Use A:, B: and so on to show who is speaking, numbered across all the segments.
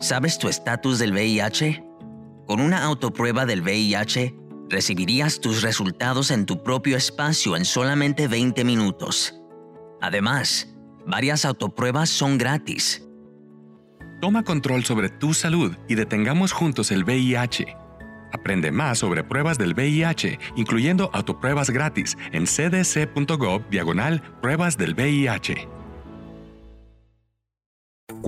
A: ¿Sabes tu estatus del VIH? Con una autoprueba del VIH, recibirías tus resultados en tu propio espacio en solamente 20 minutos. Además, varias autopruebas son gratis.
B: Toma control sobre tu salud y detengamos juntos el VIH. Aprende más sobre pruebas del VIH, incluyendo autopruebas gratis en cdc.gov diagonal pruebas del VIH.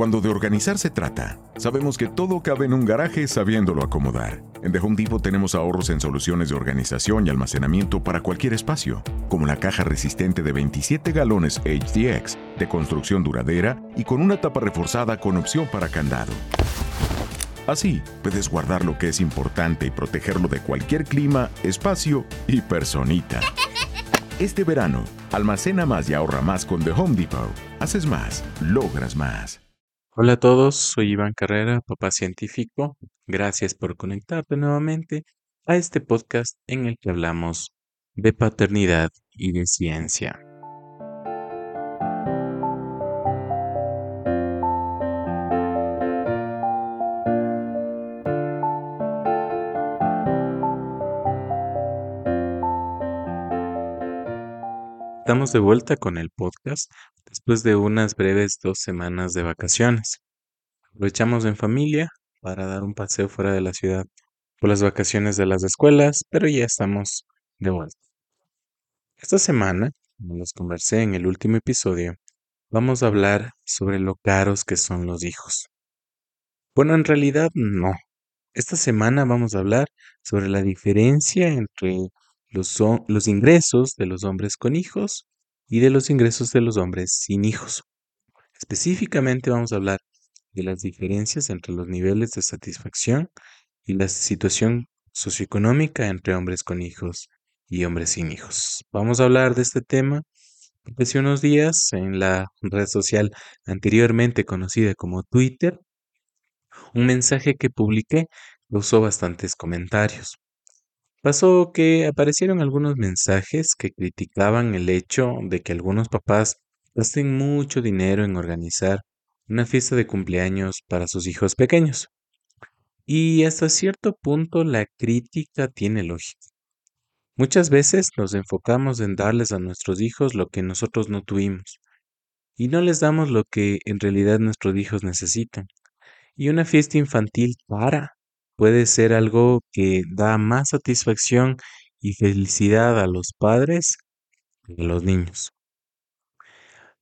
C: Cuando de organizar se trata, sabemos que todo cabe en un garaje sabiéndolo acomodar. En The Home Depot tenemos ahorros en soluciones de organización y almacenamiento para cualquier espacio, como la caja resistente de 27 galones HDX, de construcción duradera y con una tapa reforzada con opción para candado. Así, puedes guardar lo que es importante y protegerlo de cualquier clima, espacio y personita. Este verano, almacena más y ahorra más con The Home Depot. Haces más, logras más.
D: Hola a todos, soy Iván Carrera, papá científico. Gracias por conectarte nuevamente a este podcast en el que hablamos de paternidad y de ciencia. Estamos de vuelta con el podcast después de unas breves dos semanas de vacaciones. Aprovechamos en familia para dar un paseo fuera de la ciudad por las vacaciones de las escuelas, pero ya estamos de vuelta. Esta semana, como les conversé en el último episodio, vamos a hablar sobre lo caros que son los hijos. Bueno, en realidad no. Esta semana vamos a hablar sobre la diferencia entre los, los ingresos de los hombres con hijos y de los ingresos de los hombres sin hijos. Específicamente vamos a hablar de las diferencias entre los niveles de satisfacción y la situación socioeconómica entre hombres con hijos y hombres sin hijos. Vamos a hablar de este tema hace unos días en la red social anteriormente conocida como Twitter. Un mensaje que publiqué causó bastantes comentarios. Pasó que aparecieron algunos mensajes que criticaban el hecho de que algunos papás gasten mucho dinero en organizar una fiesta de cumpleaños para sus hijos pequeños. Y hasta cierto punto la crítica tiene lógica. Muchas veces nos enfocamos en darles a nuestros hijos lo que nosotros no tuvimos y no les damos lo que en realidad nuestros hijos necesitan. Y una fiesta infantil para puede ser algo que da más satisfacción y felicidad a los padres que a los niños.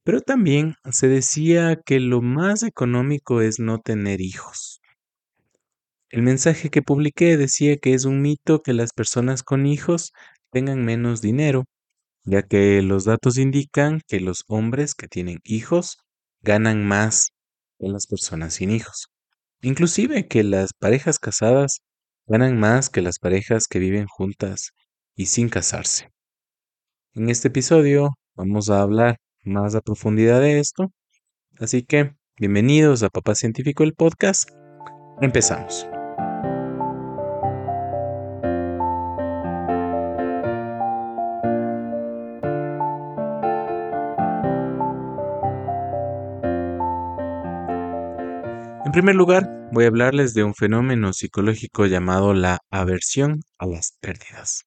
D: Pero también se decía que lo más económico es no tener hijos. El mensaje que publiqué decía que es un mito que las personas con hijos tengan menos dinero, ya que los datos indican que los hombres que tienen hijos ganan más que las personas sin hijos. Inclusive que las parejas casadas ganan más que las parejas que viven juntas y sin casarse. En este episodio vamos a hablar más a profundidad de esto, así que bienvenidos a Papá Científico el podcast. Empezamos. Primer lugar, voy a hablarles de un fenómeno psicológico llamado la aversión a las pérdidas.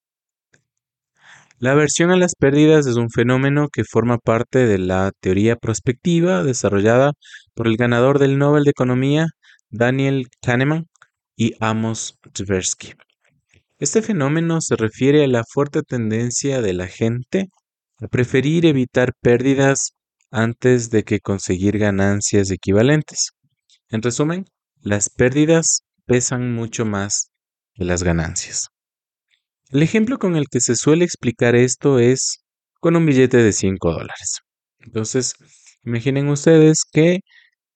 D: La aversión a las pérdidas es un fenómeno que forma parte de la teoría prospectiva desarrollada por el ganador del Nobel de Economía, Daniel Kahneman y Amos Tversky. Este fenómeno se refiere a la fuerte tendencia de la gente a preferir evitar pérdidas antes de que conseguir ganancias equivalentes. En resumen, las pérdidas pesan mucho más que las ganancias. El ejemplo con el que se suele explicar esto es con un billete de 5 dólares. Entonces, imaginen ustedes que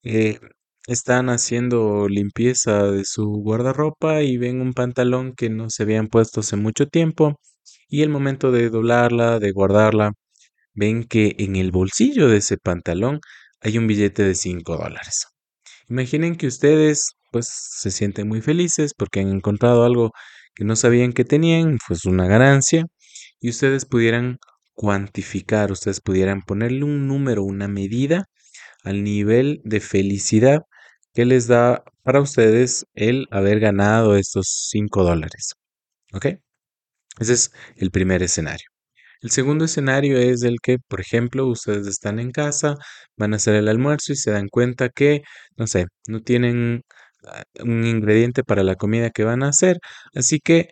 D: eh, están haciendo limpieza de su guardarropa y ven un pantalón que no se habían puesto hace mucho tiempo y el momento de doblarla, de guardarla, ven que en el bolsillo de ese pantalón hay un billete de 5 dólares. Imaginen que ustedes pues se sienten muy felices porque han encontrado algo que no sabían que tenían, pues una ganancia, y ustedes pudieran cuantificar, ustedes pudieran ponerle un número, una medida al nivel de felicidad que les da para ustedes el haber ganado estos 5 dólares. ¿Ok? Ese es el primer escenario. El segundo escenario es el que, por ejemplo, ustedes están en casa, van a hacer el almuerzo y se dan cuenta que, no sé, no tienen ah, un ingrediente para la comida que van a hacer, así que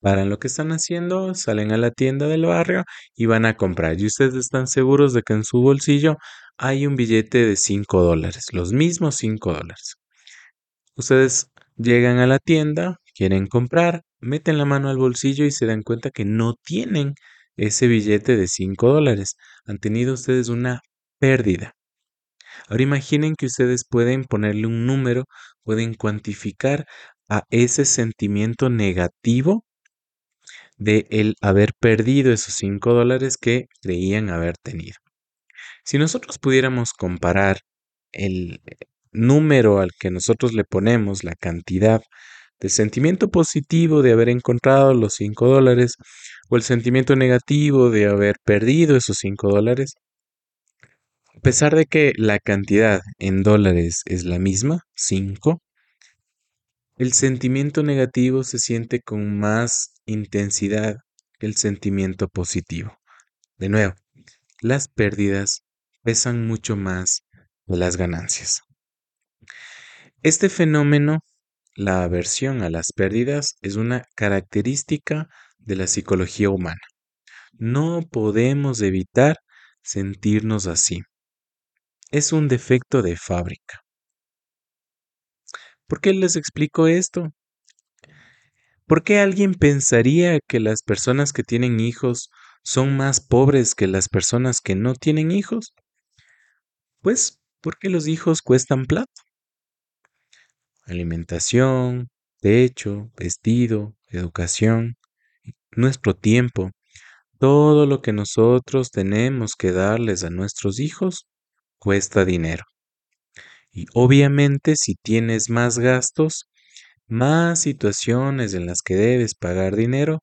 D: paran lo que están haciendo, salen a la tienda del barrio y van a comprar. Y ustedes están seguros de que en su bolsillo hay un billete de 5 dólares, los mismos 5 dólares. Ustedes llegan a la tienda, quieren comprar, meten la mano al bolsillo y se dan cuenta que no tienen ese billete de 5 dólares. Han tenido ustedes una pérdida. Ahora imaginen que ustedes pueden ponerle un número, pueden cuantificar a ese sentimiento negativo de el haber perdido esos 5 dólares que creían haber tenido. Si nosotros pudiéramos comparar el número al que nosotros le ponemos, la cantidad del sentimiento positivo de haber encontrado los 5 dólares o el sentimiento negativo de haber perdido esos 5 dólares, a pesar de que la cantidad en dólares es la misma, 5, el sentimiento negativo se siente con más intensidad que el sentimiento positivo. De nuevo, las pérdidas pesan mucho más que las ganancias. Este fenómeno, la aversión a las pérdidas, es una característica de la psicología humana. No podemos evitar sentirnos así. Es un defecto de fábrica. ¿Por qué les explico esto? ¿Por qué alguien pensaría que las personas que tienen hijos son más pobres que las personas que no tienen hijos? Pues porque los hijos cuestan plata. Alimentación, techo, vestido, educación, nuestro tiempo, todo lo que nosotros tenemos que darles a nuestros hijos cuesta dinero. Y obviamente si tienes más gastos, más situaciones en las que debes pagar dinero,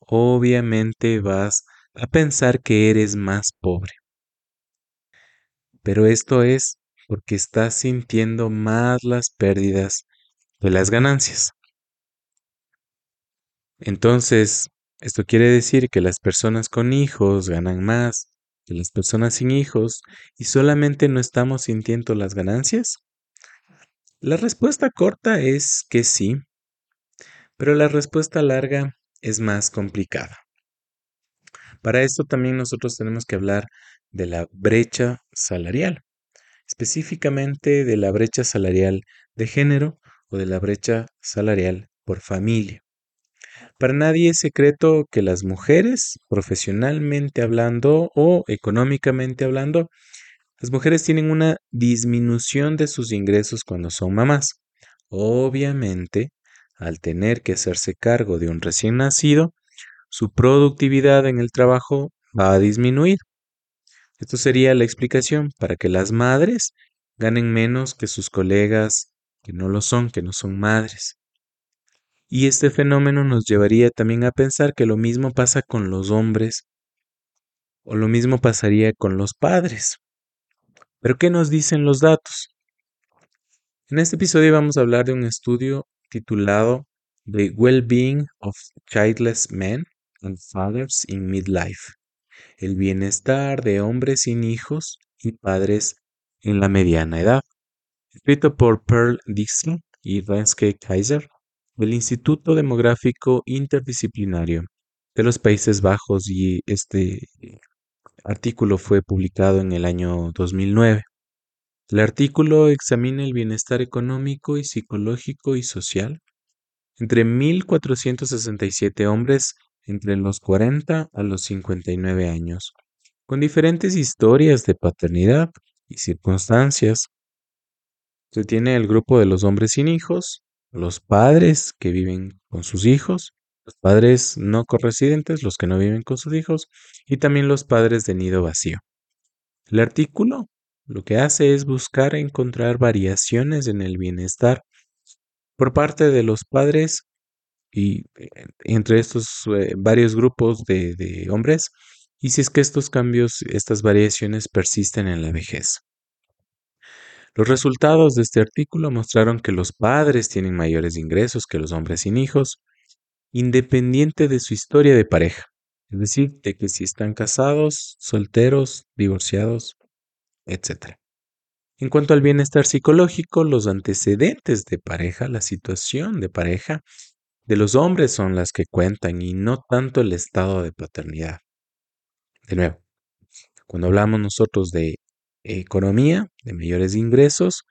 D: obviamente vas a pensar que eres más pobre. Pero esto es porque estás sintiendo más las pérdidas que las ganancias. Entonces, esto quiere decir que las personas con hijos ganan más que las personas sin hijos y solamente no estamos sintiendo las ganancias. La respuesta corta es que sí, pero la respuesta larga es más complicada. Para esto también nosotros tenemos que hablar de la brecha salarial, específicamente de la brecha salarial de género o de la brecha salarial por familia. Para nadie es secreto que las mujeres, profesionalmente hablando o económicamente hablando, las mujeres tienen una disminución de sus ingresos cuando son mamás. Obviamente, al tener que hacerse cargo de un recién nacido, su productividad en el trabajo va a disminuir. Esto sería la explicación para que las madres ganen menos que sus colegas que no lo son, que no son madres. Y este fenómeno nos llevaría también a pensar que lo mismo pasa con los hombres o lo mismo pasaría con los padres. Pero ¿qué nos dicen los datos? En este episodio vamos a hablar de un estudio titulado The Well-Being of Childless Men and Fathers in Midlife, el bienestar de hombres sin hijos y padres en la mediana edad, escrito por Pearl Dixon y Renske Kaiser del Instituto Demográfico Interdisciplinario de los Países Bajos y este artículo fue publicado en el año 2009. El artículo examina el bienestar económico y psicológico y social entre 1.467 hombres entre los 40 a los 59 años, con diferentes historias de paternidad y circunstancias. Se tiene el grupo de los hombres sin hijos, los padres que viven con sus hijos, los padres no corresidentes, los que no viven con sus hijos, y también los padres de nido vacío. El artículo lo que hace es buscar encontrar variaciones en el bienestar por parte de los padres y eh, entre estos eh, varios grupos de, de hombres, y si es que estos cambios, estas variaciones persisten en la vejez. Los resultados de este artículo mostraron que los padres tienen mayores ingresos que los hombres sin hijos, independiente de su historia de pareja. Es decir, de que si están casados, solteros, divorciados, etc. En cuanto al bienestar psicológico, los antecedentes de pareja, la situación de pareja de los hombres son las que cuentan y no tanto el estado de paternidad. De nuevo, cuando hablamos nosotros de economía, de mayores ingresos,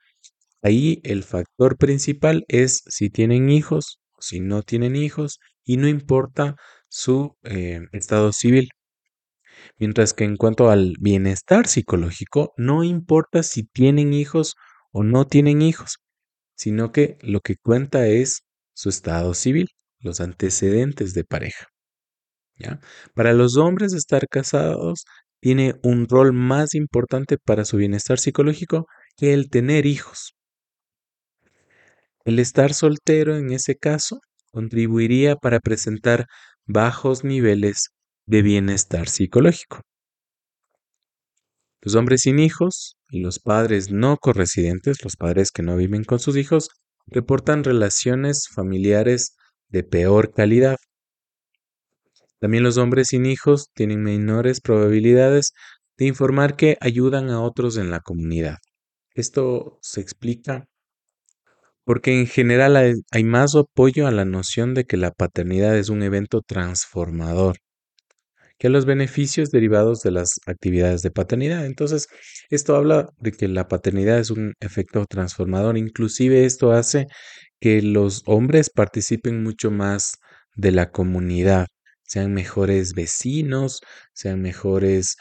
D: ahí el factor principal es si tienen hijos o si no tienen hijos y no importa su eh, estado civil. Mientras que en cuanto al bienestar psicológico, no importa si tienen hijos o no tienen hijos, sino que lo que cuenta es su estado civil, los antecedentes de pareja. ¿ya? Para los hombres estar casados tiene un rol más importante para su bienestar psicológico que el tener hijos. El estar soltero en ese caso contribuiría para presentar bajos niveles de bienestar psicológico. Los hombres sin hijos y los padres no corresidentes, los padres que no viven con sus hijos, reportan relaciones familiares de peor calidad. También los hombres sin hijos tienen menores probabilidades de informar que ayudan a otros en la comunidad. Esto se explica porque en general hay, más apoyo a la noción de que la paternidad es un evento transformador que a los beneficios derivados de las actividades de paternidad. Entonces, esto habla de que la paternidad es un efecto transformador. Inclusive esto hace que los hombres participen mucho más de la comunidad, sean mejores vecinos, sean mejores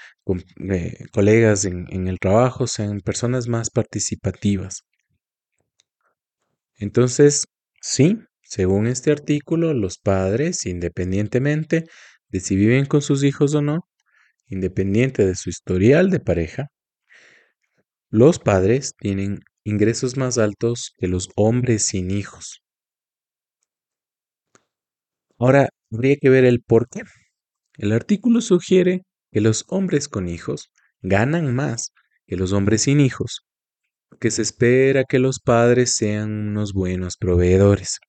D: eh, colegas en el trabajo, sean personas más participativas. Entonces, sí, según este artículo, los padres, independientemente de si viven con sus hijos o no, independiente de su historial de pareja, los padres tienen ingresos más altos que los hombres sin hijos. Ahora, habría que ver el por qué. El artículo sugiere que los hombres con hijos ganan más que los hombres sin hijos, que se espera que los padres sean unos buenos proveedores.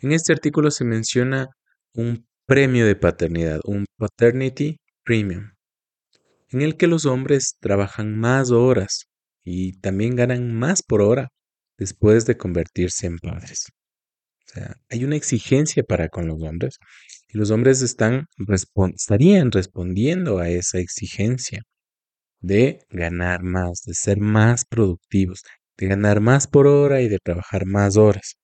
D: En este artículo se menciona un premio de paternidad, un paternity premium, en el que los hombres trabajan más horas y también ganan más por hora después de convertirse en padres. O sea, hay una exigencia para con los hombres y los hombres están estarían respondiendo a esa exigencia de ganar más, de ser más productivos, de ganar más por hora y de trabajar más horas.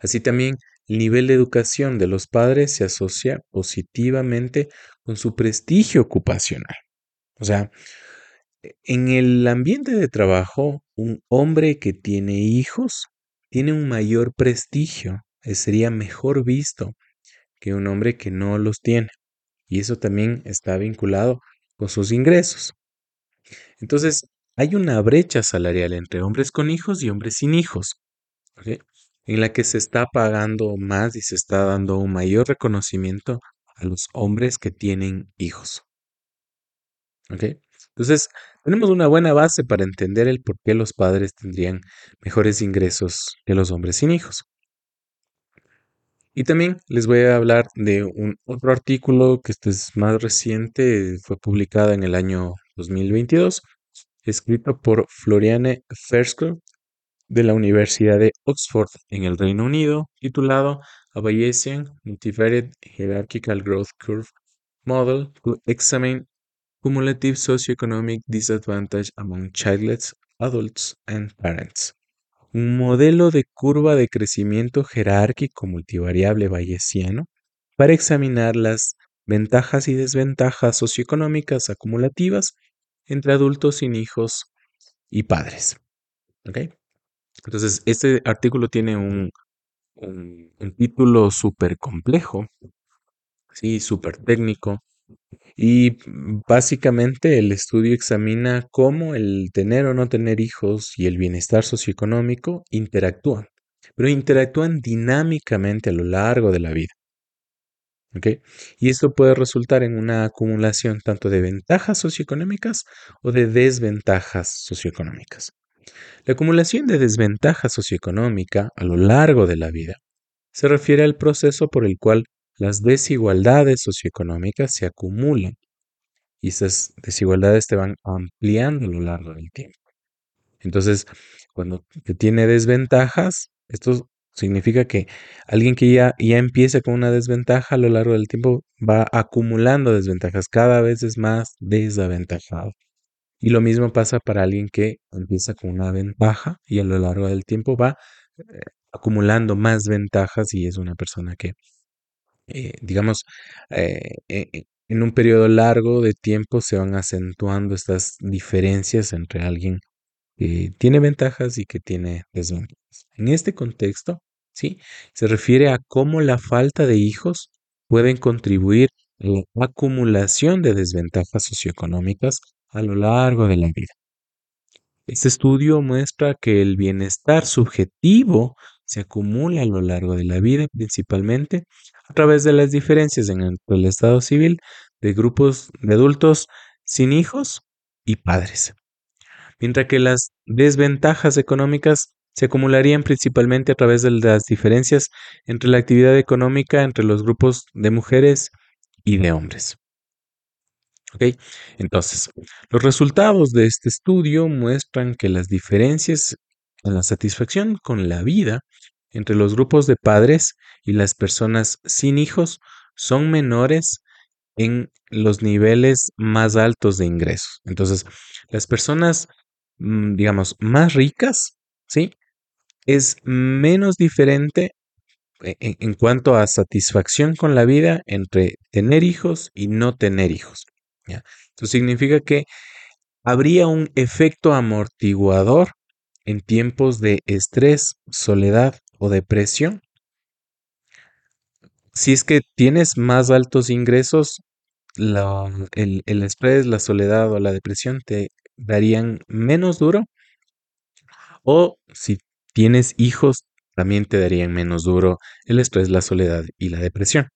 D: Así también nivel de educación de los padres se asocia positivamente con su prestigio ocupacional. O sea, en el ambiente de trabajo, un hombre que tiene hijos tiene un mayor prestigio, eh, sería mejor visto que un hombre que no los tiene. Y eso también está vinculado con sus ingresos. Entonces, hay una brecha salarial entre hombres con hijos y hombres sin hijos en la que se está pagando más y se está dando un mayor reconocimiento a los hombres que tienen hijos. ¿Ok? Entonces, tenemos una buena base para entender el por qué los padres tendrían mejores ingresos que los hombres sin hijos. Y también les voy a hablar de un otro artículo que este es más reciente, fue publicado en el año 2022, escrito por Floriane Fersker de la Universidad de Oxford en el Reino Unido, titulado A Bayesian Multivariate Hierarchical Growth Curve Model to Examine Cumulative Socioeconomic Disadvantage Among Childless Adults and Parents. Un modelo de curva de crecimiento jerárquico multivariable bayesiano para examinar las ventajas y desventajas socioeconómicas acumulativas entre adultos sin hijos y padres. ¿Okay? Entonces, este artículo tiene un, un, título súper complejo, sí, súper técnico. Y básicamente el estudio examina cómo el tener o no tener hijos y el bienestar socioeconómico interactúan, pero interactúan dinámicamente a lo largo de la vida. Y esto puede resultar en una acumulación tanto de ventajas socioeconómicas o de desventajas socioeconómicas. La acumulación de desventaja socioeconómica a lo largo de la vida se refiere al proceso por el cual las desigualdades socioeconómicas se acumulan y esas desigualdades te van ampliando a lo largo del tiempo. Entonces, cuando te tiene desventajas, esto significa que alguien que ya, ya empieza con una desventaja a lo largo del tiempo va acumulando desventajas, cada vez es más desaventajado. Y lo mismo pasa para alguien que empieza con una ventaja y a lo largo del tiempo va eh, acumulando más ventajas y es una persona que, eh, digamos, eh, en un periodo largo de tiempo se van acentuando estas diferencias entre alguien que tiene ventajas y que tiene desventajas. En este contexto, ¿sí? Se refiere a cómo la falta de hijos pueden contribuir a la acumulación de desventajas socioeconómicas a lo largo de la vida. Este estudio muestra que el bienestar subjetivo se acumula a lo largo de la vida, principalmente a través de las diferencias en el estado civil de grupos de adultos sin hijos y padres. Mientras que las desventajas económicas se acumularían principalmente a través de las diferencias entre la actividad económica entre los grupos de mujeres y de hombres. Entonces, los resultados de este estudio muestran que las diferencias en la satisfacción con la vida entre los grupos de padres y las personas sin hijos son menores en los niveles más altos de ingresos. Entonces, las personas, mm, digamos, más ricas, ¿sí? Es menos diferente e-, en, cuanto a satisfacción con la vida entre tener hijos y no tener hijos. Significa que habría un efecto amortiguador en tiempos de estrés, soledad o depresión. Si es que tienes más altos ingresos, el estrés, la soledad o la depresión te darían menos duro. O si tienes hijos, también te darían menos duro el estrés, la soledad y la depresión.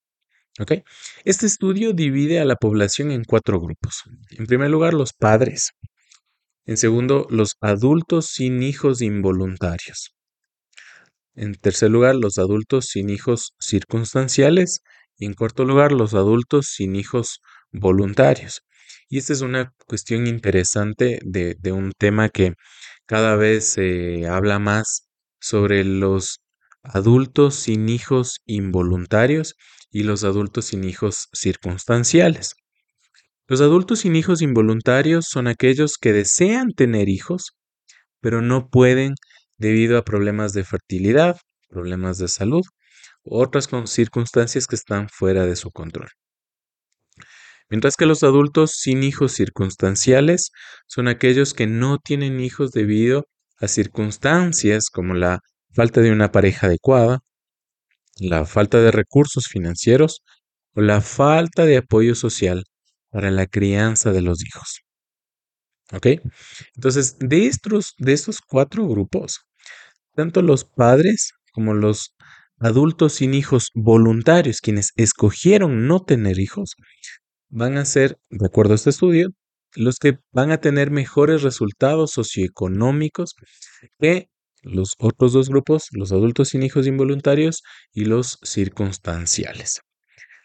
D: Este estudio divide a la población en cuatro grupos. En primer lugar, los padres. En segundo, los adultos sin hijos involuntarios. En tercer lugar, los adultos sin hijos circunstanciales. Y en cuarto lugar, los adultos sin hijos voluntarios. Y esta es una cuestión interesante de, de un tema que cada vez se habla más sobre los adultos sin hijos involuntarios y los adultos sin hijos circunstanciales. Los adultos sin hijos involuntarios son aquellos que desean tener hijos, pero no pueden debido a problemas de fertilidad, problemas de salud u otras circunstancias que están fuera de su control. Mientras que los adultos sin hijos circunstanciales son aquellos que no tienen hijos debido a circunstancias como la falta de una pareja adecuada, la falta de recursos financieros o la falta de apoyo social para la crianza de los hijos. ¿Ok? Entonces, de estos, de estos cuatro grupos, tanto los padres como los adultos sin hijos voluntarios, quienes escogieron no tener hijos, van a ser, de acuerdo a este estudio, los que van a tener mejores resultados socioeconómicos que los otros dos grupos, los adultos sin hijos involuntarios y los circunstanciales.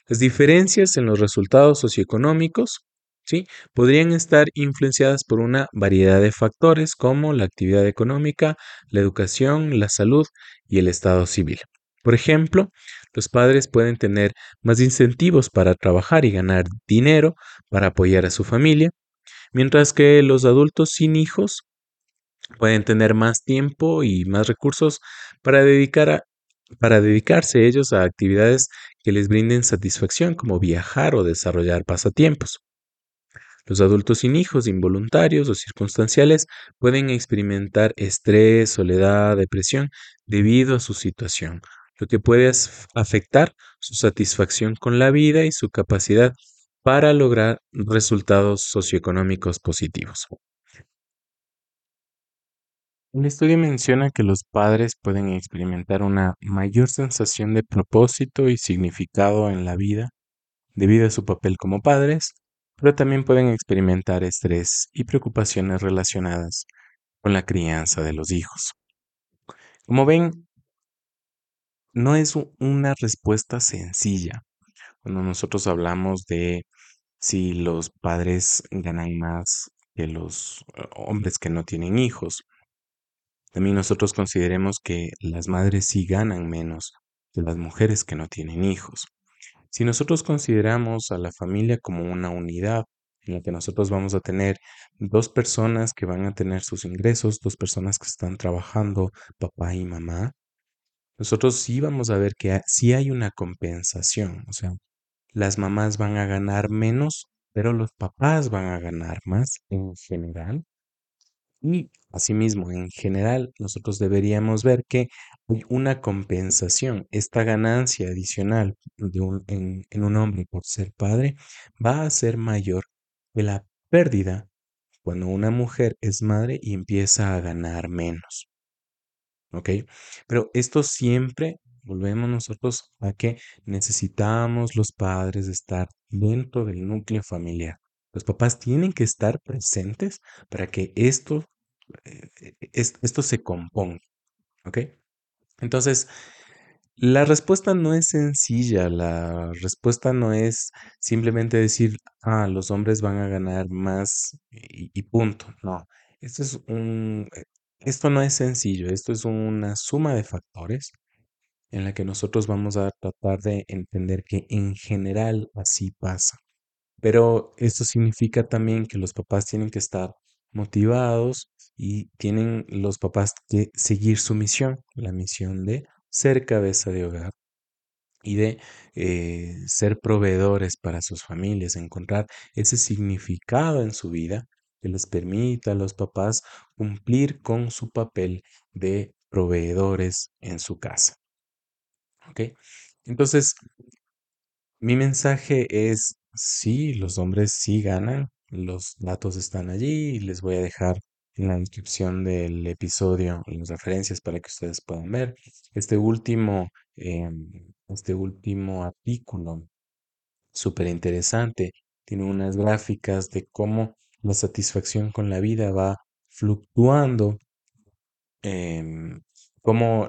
D: Las diferencias en los resultados socioeconómicos ¿sí? podrían estar influenciadas por una variedad de factores como la actividad económica, la educación, la salud y el estado civil. Por ejemplo, los padres pueden tener más incentivos para trabajar y ganar dinero para apoyar a su familia, mientras que los adultos sin hijos pueden tener más tiempo y más recursos para, dedicar para dedicarse ellos a actividades que les brinden satisfacción como viajar o desarrollar pasatiempos. Los adultos sin hijos involuntarios o circunstanciales pueden experimentar estrés, soledad, depresión debido a su situación, lo que puede afectar su satisfacción con la vida y su capacidad para lograr resultados socioeconómicos positivos. El estudio menciona que los padres pueden experimentar una mayor sensación de propósito y significado en la vida debido a su papel como padres, pero también pueden experimentar estrés y preocupaciones relacionadas con la crianza de los hijos. Como ven, no es una respuesta sencilla cuando nosotros hablamos de si los padres ganan más que los eh, hombres que no tienen hijos. También nosotros consideremos que las madres sí ganan menos que las mujeres que no tienen hijos. Si nosotros consideramos a la familia como una unidad en la que nosotros vamos a tener dos personas que van a tener sus ingresos, dos personas que están trabajando, papá y mamá, nosotros sí vamos a ver que sí hay una compensación, o sea, las mamás van a ganar menos, pero los papás van a ganar más en general. Y asimismo, en general, nosotros deberíamos ver que hay una compensación. Esta ganancia adicional de un, en, un hombre por ser padre va a ser mayor que la pérdida cuando una mujer es madre y empieza a ganar menos. ¿Ok? Pero esto siempre volvemos nosotros a que necesitamos los padres estar dentro del núcleo familiar. Los papás tienen que estar presentes para que esto, eh, esto se componga. ¿Ok? Entonces, la respuesta no es sencilla, la respuesta no es simplemente decir, ah, los hombres van a ganar más y, y punto. No, esto es un, eh, esto no es sencillo, esto es una suma de factores en la que nosotros vamos a tratar de entender que en general así pasa. Pero esto significa también que los papás tienen que estar motivados y tienen los papás que seguir su misión, la misión de ser cabeza de hogar y de eh, ser proveedores para sus familias, encontrar ese significado en su vida que les permita a los papás cumplir con su papel de proveedores en su casa. ¿Ok? Entonces, mi mensaje es, sí, los hombres sí ganan, los datos están allí y les voy a dejar en la descripción del episodio las referencias para que ustedes puedan ver. Este último, em, este último artículo, súper interesante, tiene unas gráficas de cómo la satisfacción con la vida va fluctuando, em, cómo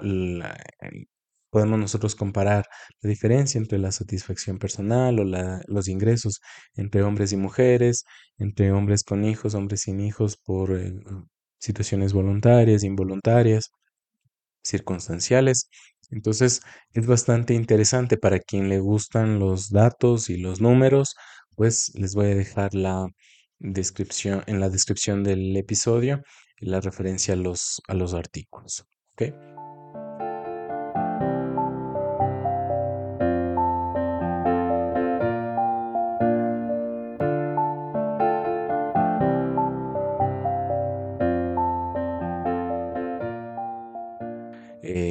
D: podemos nosotros comparar la diferencia entre la satisfacción personal o los ingresos entre hombres y mujeres, entre hombres con hijos, hombres sin hijos por eh, situaciones voluntarias, involuntarias, circunstanciales. Entonces es bastante interesante para quien le gustan los datos y los números, pues les voy a dejar la descripción en la descripción del episodio la referencia a los, a los artículos. ¿okay?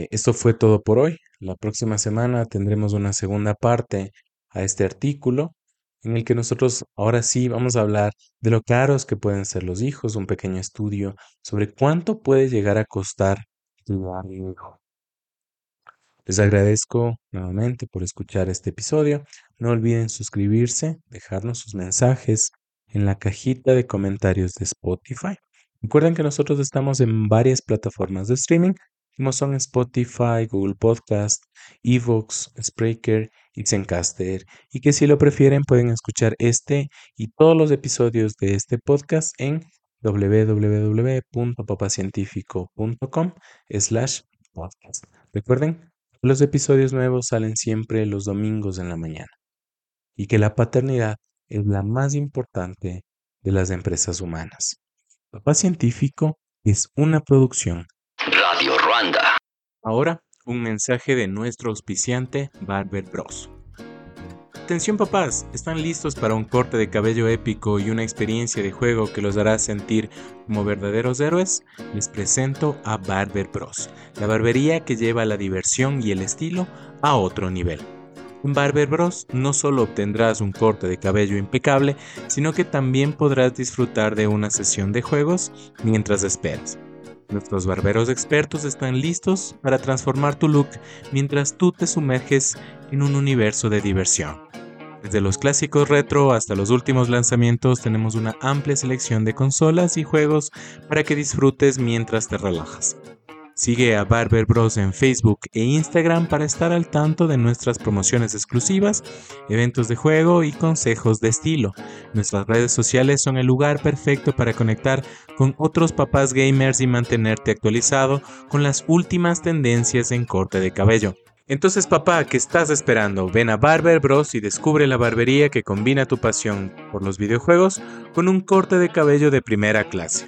D: Esto fue todo por hoy. La próxima semana tendremos una segunda parte a este artículo en el que nosotros ahora sí vamos a hablar de lo caros que pueden ser los hijos, un pequeño estudio sobre cuánto puede llegar a costar criar un hijo. Les agradezco nuevamente por escuchar este episodio. No olviden suscribirse, dejarnos sus mensajes en la cajita de comentarios de Spotify. Recuerden que nosotros estamos en varias plataformas de streaming son Spotify, Google Podcast, Evox, Spreaker y Zencaster, y que si lo prefieren pueden escuchar este y todos los episodios de este podcast en www.papacientifico.com slash podcast. Recuerden, los episodios nuevos salen siempre los domingos en la mañana y que la paternidad es la más importante de las empresas humanas. Papá Científico es una producción Ahora, un mensaje de nuestro auspiciante Barber Bros. Atención papás, ¿están listos para un corte de cabello épico y una experiencia de juego que los hará sentir como verdaderos héroes? Les presento a Barber Bros, la barbería que lleva la diversión y el estilo a otro nivel. En Barber Bros no solo obtendrás un corte de cabello impecable, sino que también podrás disfrutar de una sesión de juegos mientras esperas. Nuestros barberos expertos están listos para transformar tu look mientras tú te sumerges en un universo de diversión. Desde los clásicos retro hasta los últimos lanzamientos tenemos una amplia selección de consolas y juegos para que disfrutes mientras te relajas. Sigue a Barber Bros en Facebook e Instagram para estar al tanto de nuestras promociones exclusivas, eventos de juego y consejos de estilo. Nuestras redes sociales son el lugar perfecto para conectar con otros papás gamers y mantenerte actualizado con las últimas tendencias en corte de cabello. Entonces papá, ¿qué estás esperando? Ven a Barber Bros y descubre la barbería que combina tu pasión por los videojuegos con un corte de cabello de primera clase.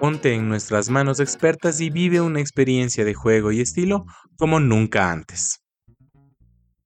D: Ponte en nuestras manos expertas y vive una experiencia de juego y estilo como nunca antes.